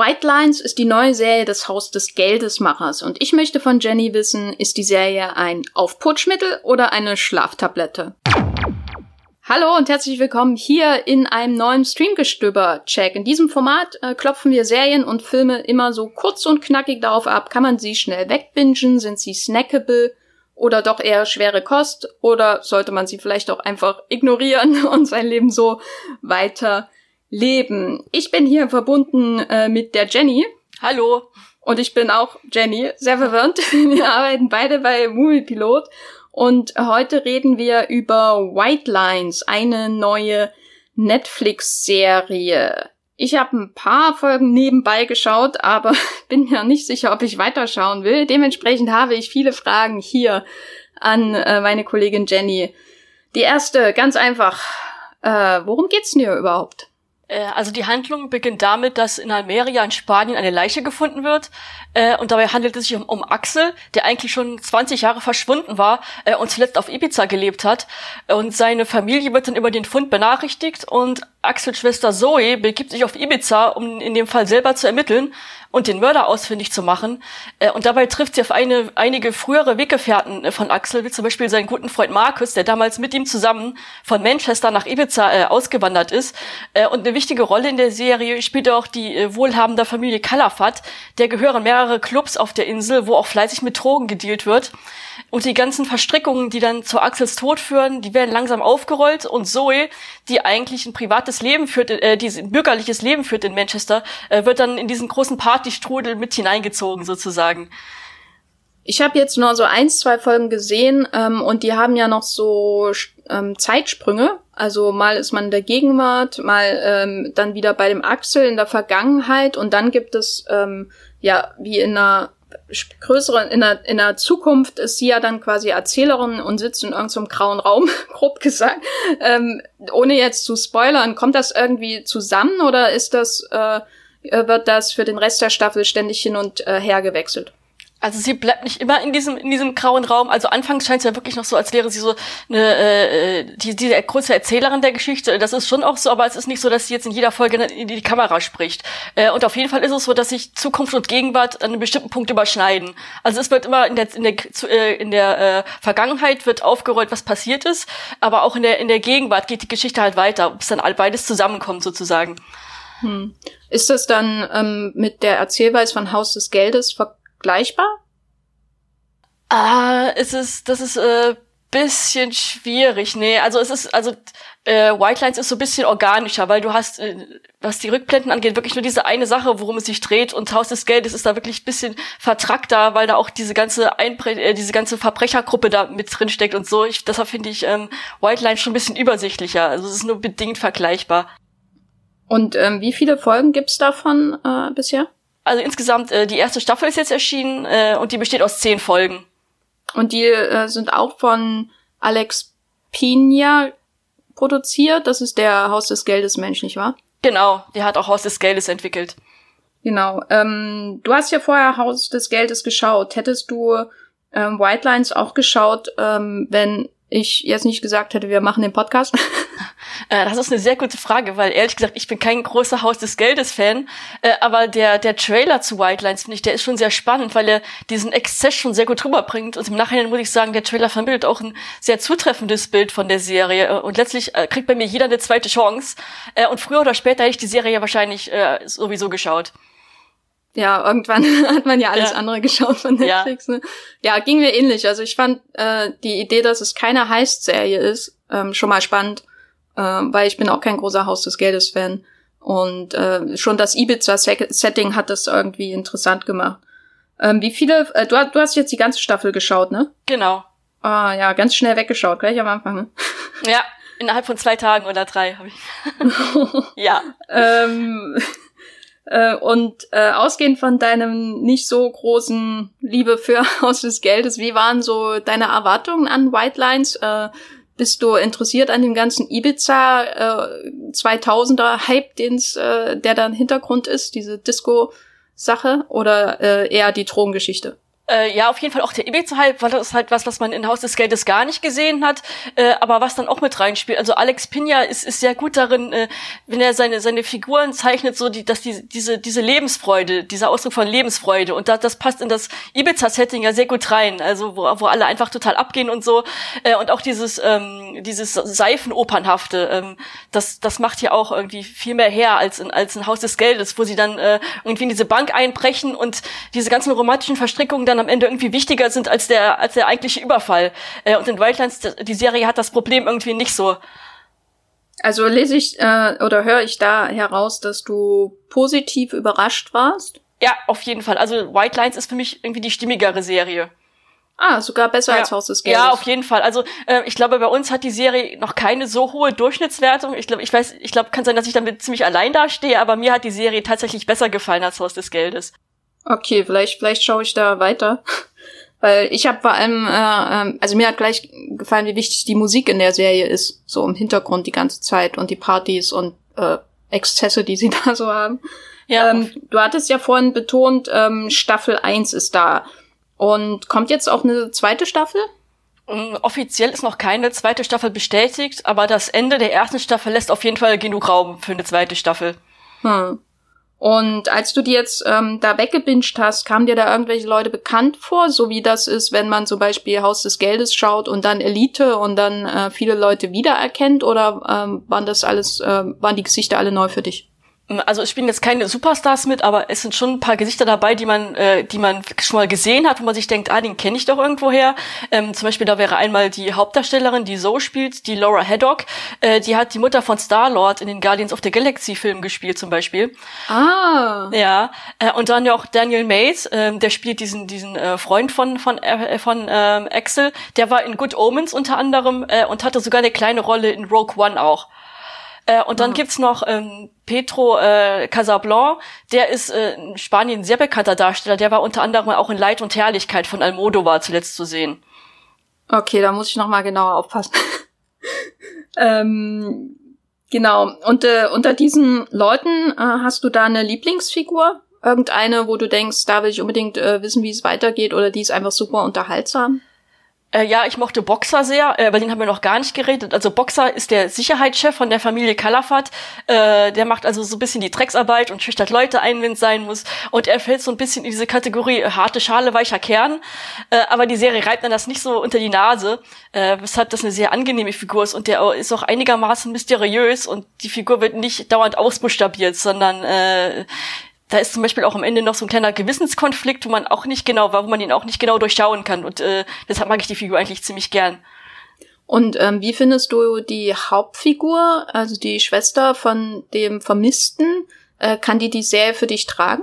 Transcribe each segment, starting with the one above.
White Lines ist die neue Serie des Haus des Geldesmachers. Und ich möchte von Jenny wissen, ist die Serie ein Aufputschmittel oder eine Schlaftablette? Hallo und herzlich willkommen hier in einem neuen Streamgestöber-Check. In diesem Format äh, klopfen wir Serien und Filme immer so kurz und knackig darauf ab, kann man sie schnell wegbingen, sind sie snackable? Oder doch eher schwere Kost? Oder sollte man sie vielleicht auch einfach ignorieren und sein Leben so weiter leben. Ich bin hier verbunden äh, mit der Jenny. Hallo. Und ich bin auch Jenny, sehr verwirrt. Wir arbeiten beide bei Movie Pilot und heute reden wir über White Lines, eine neue Netflix-Serie. Ich habe ein paar Folgen nebenbei geschaut, aber bin mir nicht sicher, ob ich weiterschauen will. Dementsprechend habe ich viele Fragen hier an äh, meine Kollegin Jenny. Die erste, ganz einfach. Äh, worum geht's denn hier überhaupt? Äh, also die Handlung beginnt damit, dass in Almeria in Spanien eine Leiche gefunden wird. Äh, und dabei handelt es sich um, um Axel, der eigentlich schon 20 Jahre verschwunden war äh, und zuletzt auf Ibiza gelebt hat. Und seine Familie wird dann über den Fund benachrichtigt und Axels Schwester Zoe begibt sich auf Ibiza, um in dem Fall selber zu ermitteln und den Mörder ausfindig zu machen. Äh, und dabei trifft sie auf eine, einige frühere Weggefährten äh, von Axel, wie zum Beispiel seinen guten Freund Markus, der damals mit ihm zusammen von Manchester nach Ibiza äh, ausgewandert ist. Äh, und eine wichtige Rolle in der Serie spielt auch die äh, wohlhabende Familie Calafat. Der gehören mehrere Clubs auf der Insel, wo auch fleißig mit Drogen gedealt wird. Und die ganzen Verstrickungen, die dann zu Axels Tod führen, die werden langsam aufgerollt und Zoe, die eigentlich ein privates Leben führt, äh, die ein bürgerliches Leben führt in Manchester, äh, wird dann in diesen großen Partystrudel mit hineingezogen sozusagen. Ich habe jetzt nur so eins, zwei Folgen gesehen ähm, und die haben ja noch so ähm, Zeitsprünge. Also mal ist man in der Gegenwart, mal ähm, dann wieder bei dem Axel in der Vergangenheit und dann gibt es ähm, ja wie in einer größeren, in der, in der Zukunft ist sie ja dann quasi Erzählerin und sitzt in irgendeinem grauen Raum, grob gesagt. Ähm, ohne jetzt zu spoilern, kommt das irgendwie zusammen oder ist das, äh, wird das für den Rest der Staffel ständig hin und äh, her gewechselt? Also sie bleibt nicht immer in diesem in diesem grauen Raum. Also anfangs scheint es ja wirklich noch so, als wäre sie so eine äh, die die große Erzählerin der Geschichte. Das ist schon auch so, aber es ist nicht so, dass sie jetzt in jeder Folge in die Kamera spricht. Äh, und auf jeden Fall ist es so, dass sich Zukunft und Gegenwart an einem bestimmten Punkt überschneiden. Also es wird immer in der in der äh, in der äh, Vergangenheit wird aufgerollt, was passiert ist, aber auch in der in der Gegenwart geht die Geschichte halt weiter, bis dann beides zusammenkommt sozusagen. Hm. Ist das dann ähm, mit der Erzählweise von Haus des Geldes ver vergleichbar? Ah, es ist, das ist äh, bisschen schwierig. Nee, also es ist, also äh, White Lines ist so ein bisschen organischer, weil du hast, äh, was die Rückblenden angeht, wirklich nur diese eine Sache, worum es sich dreht und Haus des Geldes ist da wirklich ein bisschen vertrackter, weil da auch diese ganze Einbre äh, diese ganze Verbrechergruppe da mit drin steckt und so. Ich, deshalb finde ich ähm, White Lines schon ein bisschen übersichtlicher. Also es ist nur bedingt vergleichbar. Und ähm, wie viele Folgen gibt's davon äh, bisher? Also insgesamt, äh, die erste Staffel ist jetzt erschienen äh, und die besteht aus zehn Folgen. Und die äh, sind auch von Alex Pina produziert. Das ist der Haus des Geldes Mensch, nicht wahr? Genau, der hat auch Haus des Geldes entwickelt. Genau. Ähm, du hast ja vorher Haus des Geldes geschaut. Hättest du ähm, White Lines auch geschaut, ähm, wenn ich jetzt nicht gesagt hätte, wir machen den Podcast? Äh, das ist eine sehr gute Frage, weil ehrlich gesagt, ich bin kein großer Haus des Geldes-Fan, äh, aber der, der Trailer zu White Lines, finde ich, der ist schon sehr spannend, weil er diesen Exzess schon sehr gut rüberbringt. Und im Nachhinein muss ich sagen, der Trailer vermittelt auch ein sehr zutreffendes Bild von der Serie. Äh, und letztlich kriegt bei mir jeder eine zweite Chance. Und früher oder später hätte ich die Serie ja wahrscheinlich sowieso geschaut. Ja, irgendwann hat man ja alles ja. andere geschaut von Netflix. Ja. Ne? ja, ging mir ähnlich. Also ich fand äh, die Idee, dass es keine Heist-Serie ist, ähm, schon mal spannend äh, weil ich bin auch kein großer Haus des Geldes Fan. Und äh, schon das Ibiza-Setting hat das irgendwie interessant gemacht. Ähm, wie viele, äh, du, du hast jetzt die ganze Staffel geschaut, ne? Genau. Ah ja, ganz schnell weggeschaut, gleich am Anfang. Ne? Ja, innerhalb von zwei Tagen oder drei habe ich. ja. ähm, äh, und äh, ausgehend von deinem nicht so großen Liebe für Haus des Geldes, wie waren so deine Erwartungen an White Lines? Äh, bist du interessiert an dem ganzen Ibiza äh, 2000er Hype, den's, äh, der da im Hintergrund ist, diese Disco-Sache oder äh, eher die Drogengeschichte? Äh, ja, auf jeden Fall auch der Ibiza-Hype, weil das ist halt was, was man in Haus des Geldes gar nicht gesehen hat, äh, aber was dann auch mit reinspielt. Also Alex Pina ist, ist sehr gut darin, äh, wenn er seine, seine Figuren zeichnet, so die, dass die, diese, diese Lebensfreude, dieser Ausdruck von Lebensfreude. Und da, das passt in das Ibiza-Setting ja sehr gut rein, also wo, wo alle einfach total abgehen und so. Äh, und auch dieses, ähm, dieses Seifenopernhafte, ähm, das, das macht ja auch irgendwie viel mehr her als in, als ein Haus des Geldes, wo sie dann äh, irgendwie in diese Bank einbrechen und diese ganzen romantischen Verstrickungen dann am Ende irgendwie wichtiger sind als der, als der eigentliche Überfall. Äh, und in Wildlands, die Serie hat das Problem irgendwie nicht so. Also lese ich äh, oder höre ich da heraus, dass du positiv überrascht warst? Ja, auf jeden Fall. Also White Lines ist für mich irgendwie die stimmigere Serie. Ah, sogar besser ja. als Haus des Geldes. Ja, auf jeden Fall. Also äh, ich glaube, bei uns hat die Serie noch keine so hohe Durchschnittswertung. Ich glaube, ich weiß, ich glaube, kann sein, dass ich damit ziemlich allein dastehe, aber mir hat die Serie tatsächlich besser gefallen als Haus des Geldes. Okay, vielleicht, vielleicht schaue ich da weiter. Weil ich habe vor allem, äh, äh, also mir hat gleich gefallen, wie wichtig die Musik in der Serie ist, so im Hintergrund die ganze Zeit und die Partys und äh, Exzesse, die sie da so haben. Ja. Ähm, du hattest ja vorhin betont, ähm, Staffel 1 ist da. Und kommt jetzt auch eine zweite Staffel? Mm, offiziell ist noch keine zweite Staffel bestätigt, aber das Ende der ersten Staffel lässt auf jeden Fall genug Raum für eine zweite Staffel. Hm. Und als du die jetzt ähm, da weggebinged hast, kamen dir da irgendwelche Leute bekannt vor, so wie das ist, wenn man zum Beispiel Haus des Geldes schaut und dann Elite und dann äh, viele Leute wiedererkennt? Oder ähm, waren das alles, äh, waren die Gesichter alle neu für dich? Also es spielen jetzt keine Superstars mit, aber es sind schon ein paar Gesichter dabei, die man, äh, die man schon mal gesehen hat, wo man sich denkt, ah, den kenne ich doch irgendwoher. Ähm, zum Beispiel da wäre einmal die Hauptdarstellerin, die so spielt, die Laura Haddock. Äh, die hat die Mutter von Star Lord in den Guardians of the Galaxy Filmen gespielt zum Beispiel. Ah. Ja. Äh, und dann ja auch Daniel Mays, äh, der spielt diesen diesen äh, Freund von von äh, von äh, Axel. Der war in Good Omens unter anderem äh, und hatte sogar eine kleine Rolle in Rogue One auch. Äh, und dann mhm. gibt's noch ähm, Petro äh, Casablanc, der ist äh, in Spanien ein sehr bekannter Darsteller. Der war unter anderem auch in Leid und Herrlichkeit von Almodovar zuletzt zu sehen. Okay, da muss ich noch mal genauer aufpassen. ähm, genau. Und äh, unter diesen Leuten äh, hast du da eine Lieblingsfigur? Irgendeine, wo du denkst, da will ich unbedingt äh, wissen, wie es weitergeht, oder die ist einfach super unterhaltsam? Äh, ja, ich mochte Boxer sehr, äh, über den haben wir noch gar nicht geredet. Also Boxer ist der Sicherheitschef von der Familie Calafat. Äh, der macht also so ein bisschen die Drecksarbeit und schüchtert Leute ein, wenn es sein muss. Und er fällt so ein bisschen in diese Kategorie äh, harte Schale, weicher Kern. Äh, aber die Serie reibt dann das nicht so unter die Nase, äh, weshalb das eine sehr angenehme Figur ist. Und der ist auch einigermaßen mysteriös und die Figur wird nicht dauernd ausbuchstabiert, sondern äh, da ist zum Beispiel auch am Ende noch so ein kleiner Gewissenskonflikt, wo man auch nicht genau, wo man ihn auch nicht genau durchschauen kann. Und äh, deshalb mag ich die Figur eigentlich ziemlich gern. Und ähm, wie findest du die Hauptfigur, also die Schwester von dem Vermissten? Äh, kann die die Serie für dich tragen?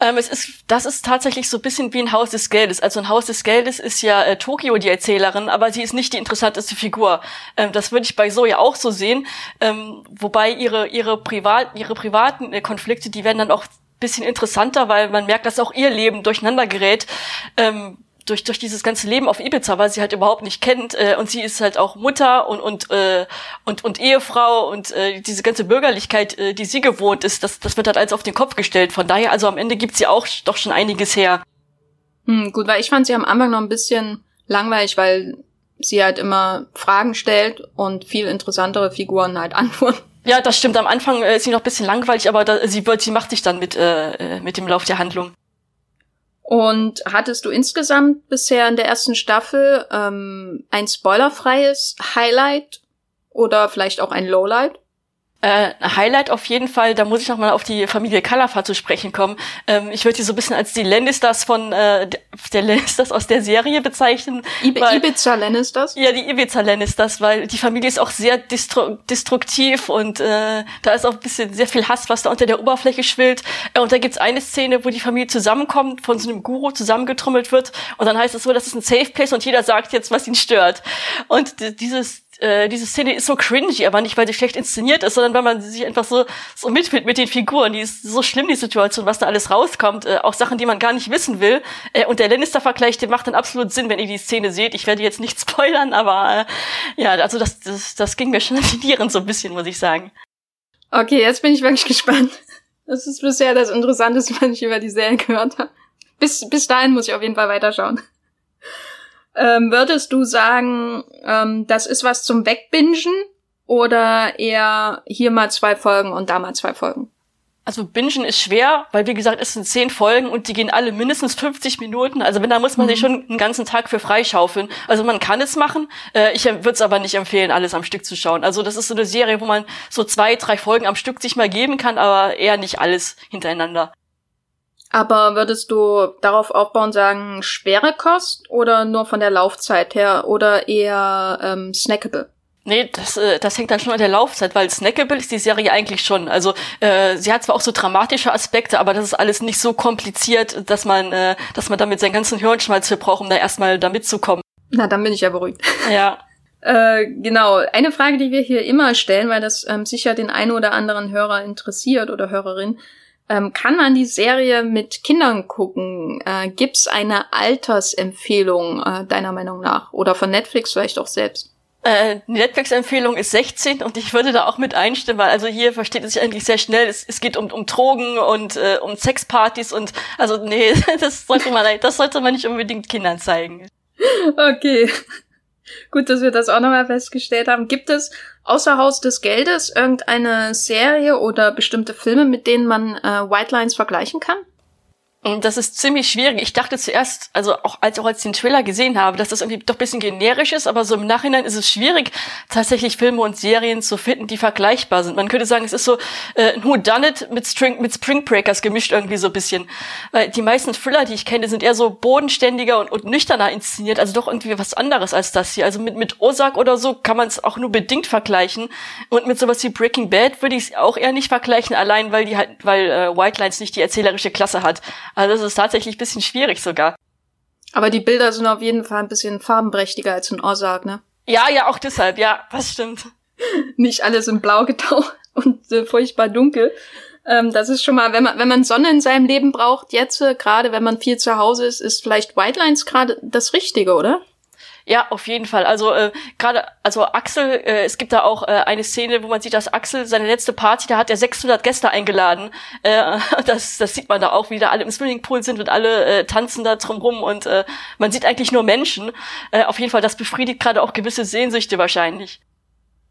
Ähm, es ist, das ist tatsächlich so ein bisschen wie ein Haus des Geldes. Also ein Haus des Geldes ist ja äh, Tokio die Erzählerin, aber sie ist nicht die interessanteste Figur. Ähm, das würde ich bei Zoe auch so sehen. Ähm, wobei ihre, ihre, privat, ihre privaten äh, Konflikte, die werden dann auch bisschen interessanter, weil man merkt, dass auch ihr Leben durcheinander gerät. Ähm, durch, durch dieses ganze Leben auf Ibiza, weil sie halt überhaupt nicht kennt äh, und sie ist halt auch Mutter und und äh, und, und Ehefrau und äh, diese ganze Bürgerlichkeit, äh, die sie gewohnt ist, das, das wird halt alles auf den Kopf gestellt. Von daher, also am Ende gibt sie auch doch schon einiges her. Hm, gut, weil ich fand sie am Anfang noch ein bisschen langweilig, weil sie halt immer Fragen stellt und viel interessantere Figuren halt antworten. Ja, das stimmt. Am Anfang äh, ist sie noch ein bisschen langweilig, aber da, sie wird, sie macht sich dann mit äh, äh mit dem Lauf der Handlung. Und hattest du insgesamt bisher in der ersten Staffel ähm, ein spoilerfreies Highlight oder vielleicht auch ein Lowlight? Äh, Highlight auf jeden Fall, da muss ich nochmal auf die Familie Calafat zu sprechen kommen. Ähm, ich würde die so ein bisschen als die Lannisters von äh, der Lannisters aus der Serie bezeichnen. Ib weil, Ibiza Lannisters? Ja, die Ibiza Lannisters, weil die Familie ist auch sehr destru destruktiv und äh, da ist auch ein bisschen sehr viel Hass, was da unter der Oberfläche schwillt. Äh, und da gibt's eine Szene, wo die Familie zusammenkommt, von so einem Guru zusammengetrommelt wird und dann heißt es so, das ist ein Safe Place und jeder sagt jetzt, was ihn stört. Und dieses äh, diese Szene ist so cringy, aber nicht, weil sie schlecht inszeniert ist, sondern weil man sich einfach so, so mitfühlt mit den Figuren. Die ist so schlimm, die Situation, was da alles rauskommt. Äh, auch Sachen, die man gar nicht wissen will. Äh, und der Lannister-Vergleich, der macht dann absolut Sinn, wenn ihr die Szene seht. Ich werde jetzt nicht spoilern, aber äh, ja, also das, das, das ging mir schon an die Nieren so ein bisschen, muss ich sagen. Okay, jetzt bin ich wirklich gespannt. Das ist bisher das Interessanteste, was ich über die Serie gehört habe. bis, bis dahin muss ich auf jeden Fall weiterschauen. Ähm, würdest du sagen, ähm, das ist was zum Wegbingen oder eher hier mal zwei Folgen und da mal zwei Folgen? Also Bingen ist schwer, weil wie gesagt, es sind zehn Folgen und die gehen alle mindestens 50 Minuten. Also wenn, da muss man mhm. sich schon einen ganzen Tag für freischaufeln. Also man kann es machen. Äh, ich würde es aber nicht empfehlen, alles am Stück zu schauen. Also das ist so eine Serie, wo man so zwei, drei Folgen am Stück sich mal geben kann, aber eher nicht alles hintereinander. Aber würdest du darauf aufbauen, sagen, schwere Kost oder nur von der Laufzeit her oder eher ähm, snackable? Nee, das, äh, das hängt dann schon an der Laufzeit, weil snackable ist die Serie eigentlich schon. Also äh, sie hat zwar auch so dramatische Aspekte, aber das ist alles nicht so kompliziert, dass man, äh, dass man damit seinen ganzen Hirnschmalz für braucht, um da erstmal da mitzukommen. Na, dann bin ich ja beruhigt. Ja. äh, genau. Eine Frage, die wir hier immer stellen, weil das ähm, sicher den einen oder anderen Hörer interessiert oder Hörerin, ähm, kann man die Serie mit Kindern gucken? Äh, gibt's eine Altersempfehlung äh, deiner Meinung nach? Oder von Netflix vielleicht auch selbst? Äh, die Netflix-Empfehlung ist 16 und ich würde da auch mit einstimmen, weil also hier versteht es sich eigentlich sehr schnell. Es, es geht um, um Drogen und äh, um Sexpartys und also nee, das sollte man das sollte man nicht unbedingt Kindern zeigen. Okay. Gut, dass wir das auch nochmal festgestellt haben. Gibt es außer Haus des Geldes irgendeine Serie oder bestimmte Filme, mit denen man äh, White Lines vergleichen kann? Das ist ziemlich schwierig. Ich dachte zuerst, also auch als, auch als ich den Trailer gesehen habe, dass das irgendwie doch bisschen generisch ist, aber so im Nachhinein ist es schwierig, tatsächlich Filme und Serien zu finden, die vergleichbar sind. Man könnte sagen, es ist so äh, ein Who Done It mit, String, mit Spring Breakers gemischt irgendwie so ein bisschen. Weil die meisten Thriller, die ich kenne, sind eher so bodenständiger und, und nüchterner inszeniert, also doch irgendwie was anderes als das hier. Also mit, mit Ozark oder so kann man es auch nur bedingt vergleichen. Und mit sowas wie Breaking Bad würde ich es auch eher nicht vergleichen, allein weil die halt, weil äh, White Lines nicht die erzählerische Klasse hat. Also das ist tatsächlich ein bisschen schwierig sogar. Aber die Bilder sind auf jeden Fall ein bisschen farbenprächtiger als in Ozark, ne? Ja, ja, auch deshalb, ja, das stimmt. Nicht alles in Blau getaucht und äh, furchtbar dunkel. Ähm, das ist schon mal, wenn man, wenn man Sonne in seinem Leben braucht, jetzt äh, gerade, wenn man viel zu Hause ist, ist vielleicht White Lines gerade das Richtige, oder? Ja, auf jeden Fall. Also äh, gerade, also Axel, äh, es gibt da auch äh, eine Szene, wo man sieht, dass Axel seine letzte Party, da hat er 600 Gäste eingeladen. Äh, das, das sieht man da auch, wie da alle im Swimmingpool sind und alle äh, tanzen da drumrum und äh, man sieht eigentlich nur Menschen. Äh, auf jeden Fall, das befriedigt gerade auch gewisse Sehnsüchte wahrscheinlich.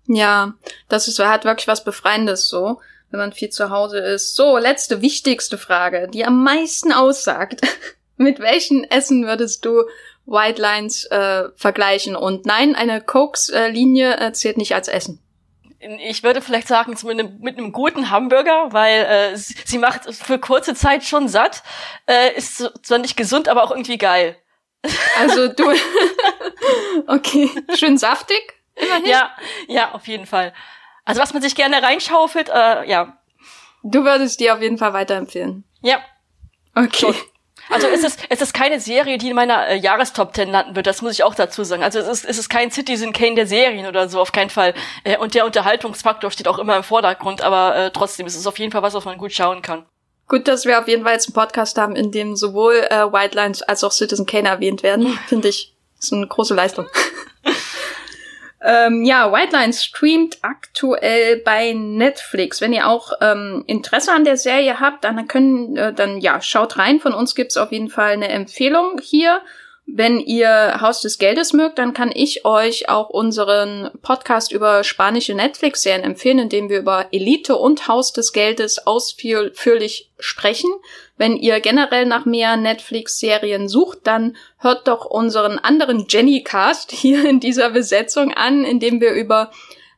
Ja, das ist, hat wirklich was Befreiendes so, wenn man viel zu Hause ist. So, letzte, wichtigste Frage, die am meisten aussagt. Mit welchen Essen würdest du White Lines äh, vergleichen. Und nein, eine Cokes-Linie äh, zählt nicht als Essen. Ich würde vielleicht sagen, mit einem, mit einem guten Hamburger, weil äh, sie, sie macht für kurze Zeit schon satt, äh, ist zwar nicht gesund, aber auch irgendwie geil. Also du, okay, schön saftig, immerhin. Ja, ja, auf jeden Fall. Also was man sich gerne reinschaufelt, äh, ja. Du würdest dir auf jeden Fall weiterempfehlen. Ja. Okay. Schon. Also es ist, es ist keine Serie, die in meiner äh, Jahrestop 10 landen wird, das muss ich auch dazu sagen. Also es ist, es ist kein Citizen Kane der Serien oder so, auf keinen Fall. Äh, und der Unterhaltungsfaktor steht auch immer im Vordergrund, aber äh, trotzdem, es ist auf jeden Fall was, was man gut schauen kann. Gut, dass wir auf jeden Fall jetzt einen Podcast haben, in dem sowohl äh, White Lines als auch Citizen Kane erwähnt werden. Finde ich, ist eine große Leistung. Ähm, ja, White Lines streamt aktuell bei Netflix. Wenn ihr auch ähm, Interesse an der Serie habt, dann können, äh, dann ja, schaut rein. Von uns gibt's auf jeden Fall eine Empfehlung hier. Wenn ihr Haus des Geldes mögt, dann kann ich euch auch unseren Podcast über spanische Netflix-Serien empfehlen, in dem wir über Elite und Haus des Geldes ausführlich sprechen. Wenn ihr generell nach mehr Netflix-Serien sucht, dann hört doch unseren anderen Jenny-Cast hier in dieser Besetzung an, in dem wir über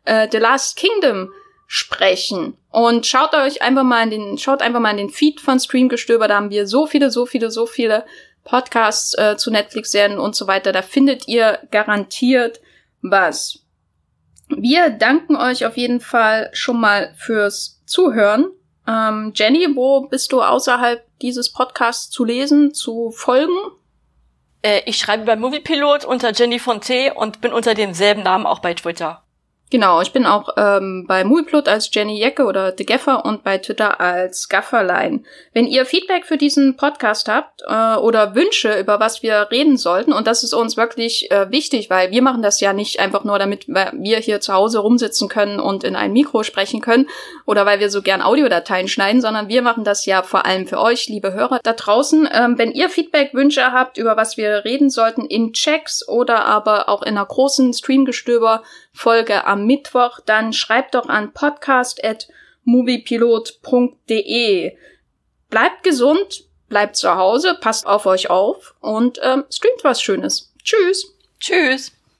äh, The Last Kingdom sprechen. Und schaut euch einfach mal in den, schaut einfach mal in den Feed von Streamgestöber, da haben wir so viele, so viele, so viele Podcasts äh, zu Netflix-Serien und so weiter. Da findet ihr garantiert was. Wir danken euch auf jeden Fall schon mal fürs Zuhören. Ähm, Jenny, wo bist du außerhalb dieses Podcasts zu lesen, zu folgen? Äh, ich schreibe bei Moviepilot unter Jenny Fonte und bin unter demselben Namen auch bei Twitter. Genau, ich bin auch ähm, bei Muiplut als Jenny Jecke oder The Gaffer und bei Twitter als Gafferlein. Wenn ihr Feedback für diesen Podcast habt äh, oder Wünsche, über was wir reden sollten, und das ist uns wirklich äh, wichtig, weil wir machen das ja nicht einfach nur, damit wir hier zu Hause rumsitzen können und in ein Mikro sprechen können oder weil wir so gern Audiodateien schneiden, sondern wir machen das ja vor allem für euch, liebe Hörer da draußen. Ähm, wenn ihr Feedback, Wünsche habt, über was wir reden sollten, in Checks oder aber auch in einer großen Streamgestöber Folge am Mittwoch, dann schreibt doch an podcast.moviepilot.de. Bleibt gesund, bleibt zu Hause, passt auf euch auf und ähm, streamt was Schönes. Tschüss. Tschüss.